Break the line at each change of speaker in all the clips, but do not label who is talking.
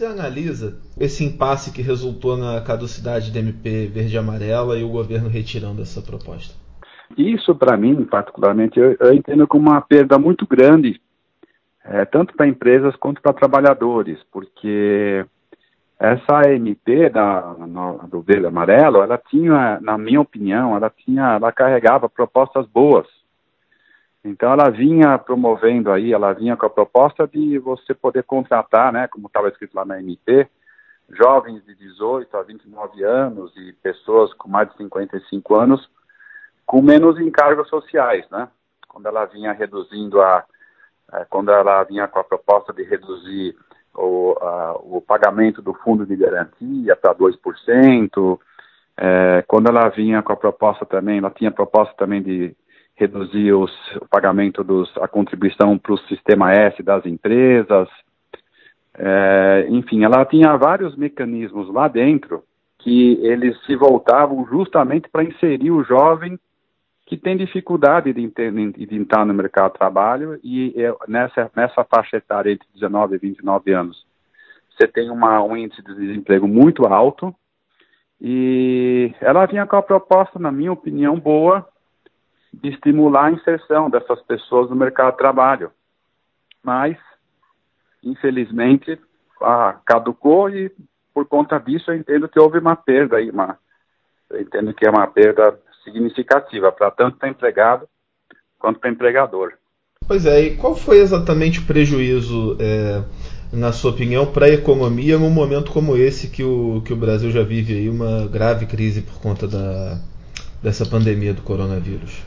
você analisa esse impasse que resultou na caducidade da MP verde e amarela e o governo retirando essa proposta?
Isso, para mim, particularmente, eu, eu, entendo como uma perda muito grande, é, tanto para empresas quanto para trabalhadores, porque essa MP da, no, do verde amarelo, ela tinha, na minha opinião, ela tinha, ela carregava propostas boas. Então ela vinha promovendo aí, ela vinha com a proposta de você poder contratar, né, como estava escrito lá na MP, jovens de 18 a 29 anos e pessoas com mais de 55 anos com menos encargos sociais, né? Quando ela vinha reduzindo a, é, quando ela vinha com a proposta de reduzir o, a, o pagamento do fundo de garantia para 2%, é, quando ela vinha com a proposta também, ela tinha proposta também de reduzir os, o pagamento dos, a contribuição para o sistema S das empresas, é, enfim, ela tinha vários mecanismos lá dentro que eles se voltavam justamente para inserir o jovem que tem dificuldade de, de, entrar no mercado de trabalho e é, nessa, nessa faixa etária entre 19 e 29 anos, você tem uma, um índice de desemprego muito alto. E ela vinha com a proposta, na minha opinião, boa de estimular a inserção dessas pessoas no mercado de trabalho. Mas, infelizmente, ah, caducou e por conta disso eu entendo que houve uma perda aí, uma, eu entendo que é uma perda significativa para tanto para empregado quanto para empregador.
Pois é, e qual foi exatamente o prejuízo, é, na sua opinião, para a economia num momento como esse que o, que o Brasil já vive aí uma grave crise por conta da, dessa pandemia do coronavírus?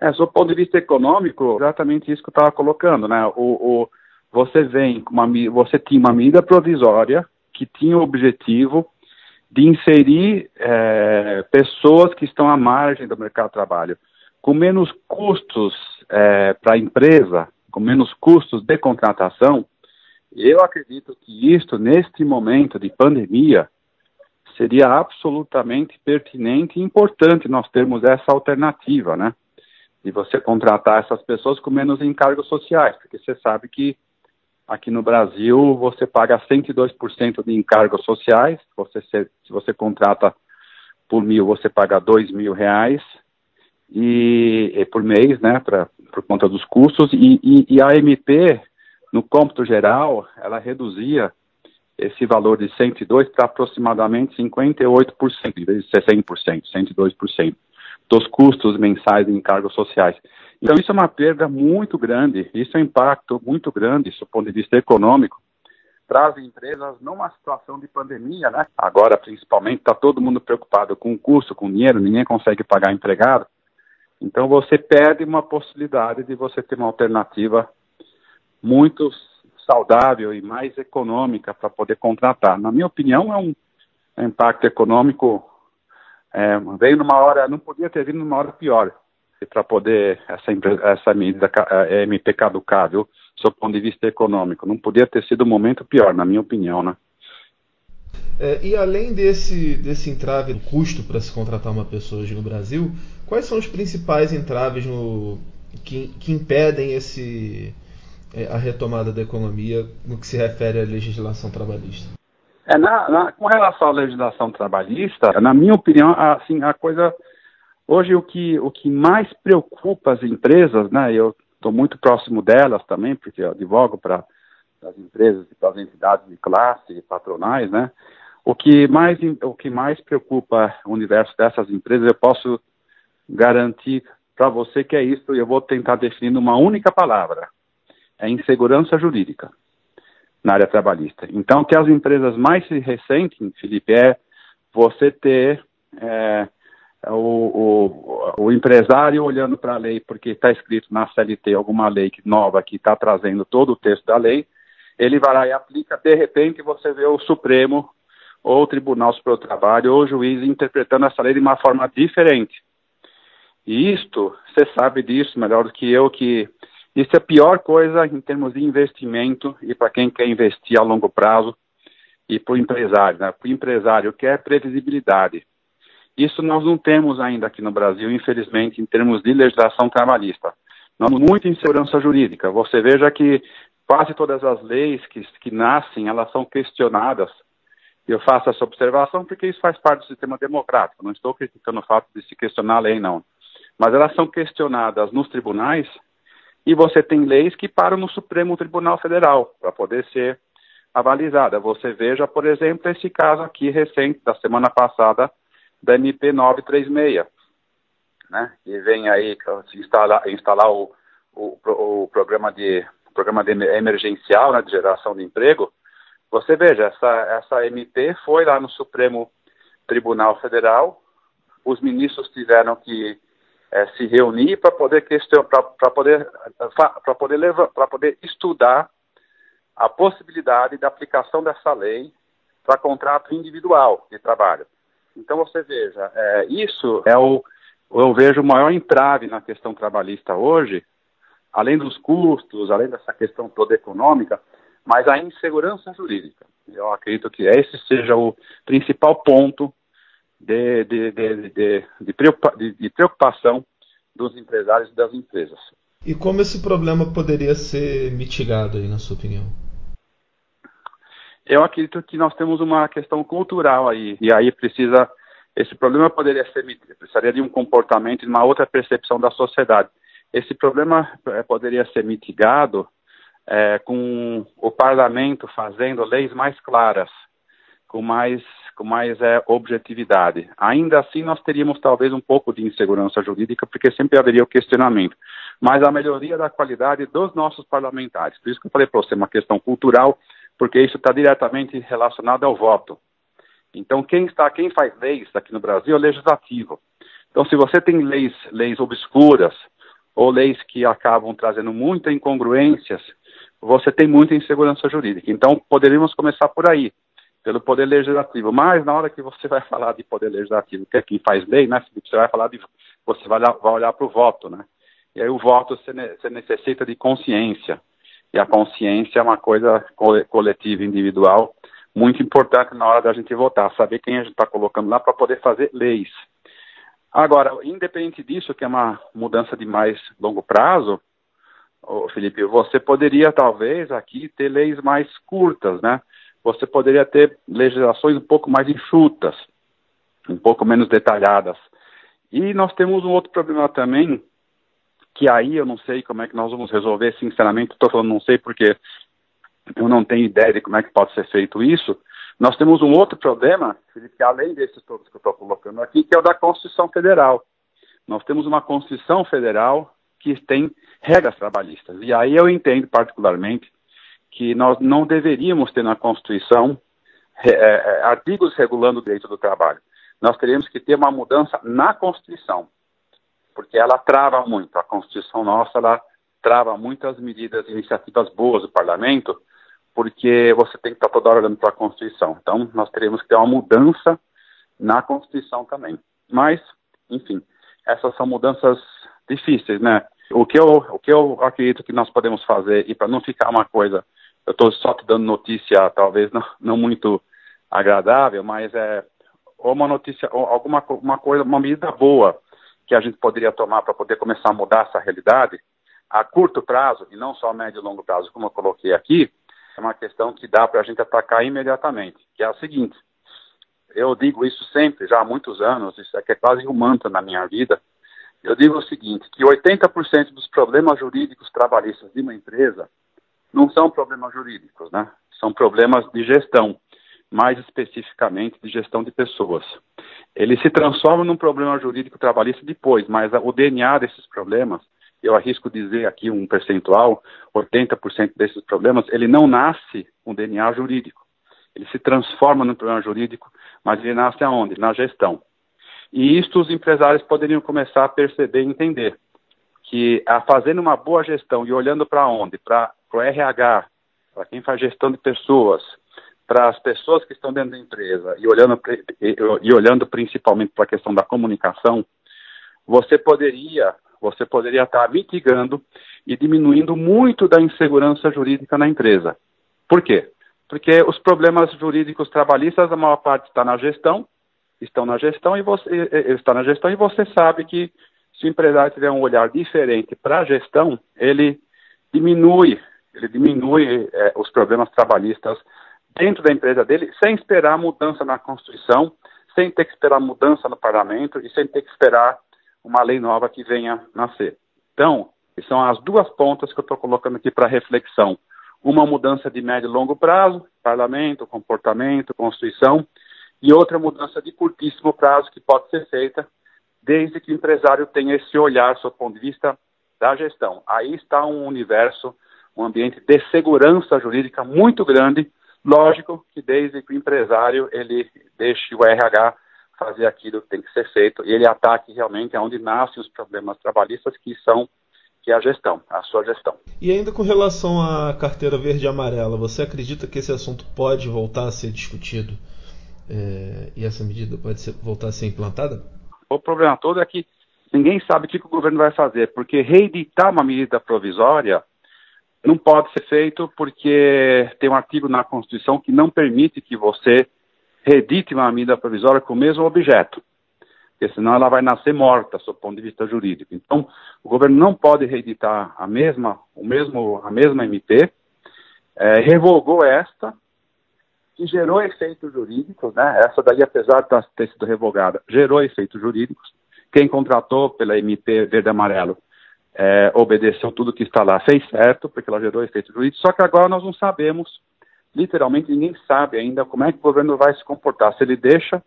É, do ponto de vista econômico, exatamente isso que eu estava colocando, né? O, o, você vem uma, você tinha uma medida provisória que tinha o objetivo de inserir é, pessoas que estão à margem do mercado de trabalho, com menos custos é, para a empresa, com menos custos de contratação, eu acredito que isto, neste momento de pandemia, seria absolutamente pertinente e importante nós termos essa alternativa, né? De você contratar essas pessoas com menos encargos sociais, porque você sabe que Aqui no Brasil, você paga 102% de encargos sociais. Você, se, se, você contrata por mil, você paga dois mil reais e, e por mês, né, pra, por conta dos custos. E, e, e a MP, no cômputo geral, ela reduzia esse valor de 102 para aproximadamente 58%, em vez de ser 100%, 102% dos custos mensais de encargos sociais. Então, isso é uma perda muito grande, isso é um impacto muito grande, do ponto de vista econômico, para as empresas numa situação de pandemia, né? Agora, principalmente, está todo mundo preocupado com o custo, com o dinheiro, ninguém consegue pagar empregado. Então, você perde uma possibilidade de você ter uma alternativa muito saudável e mais econômica para poder contratar. Na minha opinião, é um impacto econômico é, veio numa hora, não podia ter vindo numa hora pior para poder essa, essa medida é, MP caducar, viu? Do ponto de vista econômico. Não podia ter sido um momento pior, na minha opinião, né?
É, e além desse, desse entrave do custo para se contratar uma pessoa hoje no Brasil, quais são os principais entraves no, que, que impedem esse, é, a retomada da economia no que se refere à legislação trabalhista?
É, na, na, com relação à legislação trabalhista, na minha opinião, assim, a coisa Hoje o que, o que mais preocupa as empresas, né, eu estou muito próximo delas também, porque eu advogo para as empresas e para as entidades de classe patronais, né, o que mais, o que mais preocupa o universo dessas empresas, eu posso garantir para você que é isso, eu vou tentar definir numa única palavra, é insegurança jurídica na área trabalhista. Então, que as empresas mais se ressentem, Felipe, é você ter é, o, o, o empresário olhando para a lei, porque está escrito na CLT alguma lei nova que está trazendo todo o texto da lei, ele vai lá e aplica, de repente você vê o Supremo ou o Tribunal Superior do Trabalho ou o juiz interpretando essa lei de uma forma diferente. E isto, você sabe disso melhor do que eu, que isso é a pior coisa em termos de investimento e para quem quer investir a longo prazo e para o empresário. Né? Para o empresário quer previsibilidade. Isso nós não temos ainda aqui no Brasil, infelizmente, em termos de legislação trabalhista. Nós temos muita insegurança jurídica. Você veja que quase todas as leis que, que nascem, elas são questionadas. Eu faço essa observação porque isso faz parte do sistema democrático. Não estou criticando o fato de se questionar a lei, não. Mas elas são questionadas nos tribunais e você tem leis que param no Supremo Tribunal Federal para poder ser avalizada. Você veja, por exemplo, esse caso aqui recente da semana passada da MP 936, né? E vem aí instalar, instalar o, o, o programa de programa de emergencial né, de geração de emprego. Você veja, essa, essa MP foi lá no Supremo Tribunal Federal, os ministros tiveram que é, se reunir para poder para poder para poder levar para poder estudar a possibilidade da aplicação dessa lei para contrato individual de trabalho. Então você veja, é, isso é o eu vejo o maior entrave na questão trabalhista hoje, além dos custos, além dessa questão toda econômica, mas a insegurança jurídica. Eu acredito que esse seja o principal ponto de, de, de, de preocupação dos empresários e das empresas.
E como esse problema poderia ser mitigado aí, na sua opinião?
Eu acredito que nós temos uma questão cultural aí, e aí precisa, esse problema poderia ser, precisaria de um comportamento, de uma outra percepção da sociedade. Esse problema é, poderia ser mitigado é, com o parlamento fazendo leis mais claras, com mais, mais é, objetividade. Ainda assim, nós teríamos talvez um pouco de insegurança jurídica, porque sempre haveria o questionamento. Mas a melhoria da qualidade dos nossos parlamentares. Por isso que eu falei para você, uma questão cultural, porque isso está diretamente relacionado ao voto. Então, quem está, quem faz leis aqui no Brasil é o legislativo. Então, se você tem leis, leis obscuras ou leis que acabam trazendo muitas incongruências, você tem muita insegurança jurídica. Então, poderíamos começar por aí, pelo poder legislativo. Mas na hora que você vai falar de poder legislativo, que é quem faz lei, né, você vai falar de, você vai, vai olhar para o voto, né? E aí o voto você, você necessita de consciência. E a consciência é uma coisa coletiva, individual, muito importante na hora da gente votar, saber quem a gente está colocando lá para poder fazer leis. Agora, independente disso, que é uma mudança de mais longo prazo, Felipe, você poderia talvez aqui ter leis mais curtas, né? Você poderia ter legislações um pouco mais enxutas, um pouco menos detalhadas. E nós temos um outro problema também, que aí eu não sei como é que nós vamos resolver, sinceramente, estou falando não sei porque eu não tenho ideia de como é que pode ser feito isso. Nós temos um outro problema, Felipe, além desses todos que eu estou colocando aqui, que é o da Constituição Federal. Nós temos uma Constituição Federal que tem regras trabalhistas. E aí eu entendo particularmente que nós não deveríamos ter na Constituição é, é, artigos regulando o direito do trabalho. Nós teríamos que ter uma mudança na Constituição porque ela trava muito. A Constituição nossa, ela trava muitas medidas, iniciativas boas do parlamento, porque você tem que estar toda hora olhando para a Constituição. Então, nós teremos que ter uma mudança na Constituição também. Mas, enfim, essas são mudanças difíceis, né? O que eu, o que eu acredito que nós podemos fazer, e para não ficar uma coisa, eu estou só te dando notícia, talvez não, não muito agradável, mas é uma notícia, alguma uma coisa, uma medida boa que a gente poderia tomar para poder começar a mudar essa realidade a curto prazo, e não só a médio e longo prazo, como eu coloquei aqui, é uma questão que dá para a gente atacar imediatamente, que é a seguinte, eu digo isso sempre, já há muitos anos, isso aqui é quase um mantra na minha vida, eu digo o seguinte, que 80% dos problemas jurídicos trabalhistas de uma empresa não são problemas jurídicos, né? São problemas de gestão, mais especificamente de gestão de pessoas ele se transforma num problema jurídico trabalhista depois, mas o DNA desses problemas, eu arrisco dizer aqui um percentual, 80% desses problemas, ele não nasce um DNA jurídico. Ele se transforma num problema jurídico, mas ele nasce aonde? Na gestão. E isto os empresários poderiam começar a perceber e entender que a fazendo uma boa gestão e olhando para onde? Para o RH, para quem faz gestão de pessoas, para as pessoas que estão dentro da empresa e olhando, e, e olhando principalmente para a questão da comunicação, você poderia você poderia estar mitigando e diminuindo muito da insegurança jurídica na empresa. Por quê? Porque os problemas jurídicos trabalhistas, a maior parte está na gestão, estão na gestão e você está na gestão e você sabe que se o empresário tiver um olhar diferente para a gestão, ele diminui ele diminui é, os problemas trabalhistas dentro da empresa dele, sem esperar mudança na Constituição, sem ter que esperar mudança no parlamento e sem ter que esperar uma lei nova que venha nascer. Então, são as duas pontas que eu estou colocando aqui para reflexão. Uma mudança de médio e longo prazo, parlamento, comportamento, Constituição, e outra mudança de curtíssimo prazo que pode ser feita desde que o empresário tenha esse olhar, do ponto de vista da gestão. Aí está um universo, um ambiente de segurança jurídica muito grande. Lógico que desde que o empresário ele deixe o RH fazer aquilo que tem que ser feito e ele ataque realmente aonde nascem os problemas trabalhistas que são que é a gestão, a sua gestão.
E ainda com relação à carteira verde e amarela, você acredita que esse assunto pode voltar a ser discutido é, e essa medida pode ser, voltar a ser implantada?
O problema todo é que ninguém sabe o que o governo vai fazer, porque reeditar uma medida provisória não pode ser feito porque tem um artigo na Constituição que não permite que você reedite uma medida provisória com o mesmo objeto, porque senão ela vai nascer morta, do ponto de vista jurídico. Então, o governo não pode reeditar a mesma, o mesmo, a mesma MP, é, revogou esta, que gerou efeitos jurídicos, né? Essa daí, apesar de ter sido revogada, gerou efeitos jurídicos. Quem contratou pela MP verde amarelo é, obedeceu tudo que está lá, fez certo, porque ela gerou efeitos jurídicos. Só que agora nós não sabemos, literalmente ninguém sabe ainda como é que o governo vai se comportar, se ele deixa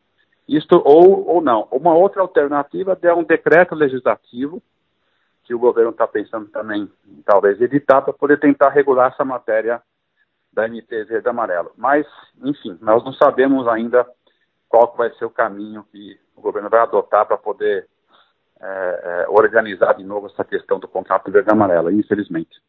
isto ou, ou não. Uma outra alternativa é um decreto legislativo que o governo está pensando também, talvez, editar para poder tentar regular essa matéria da MP verde amarelo. Mas, enfim, nós não sabemos ainda qual vai ser o caminho que o governo vai adotar para poder é, é, organizar de novo essa questão do contrato verde amarelo, infelizmente.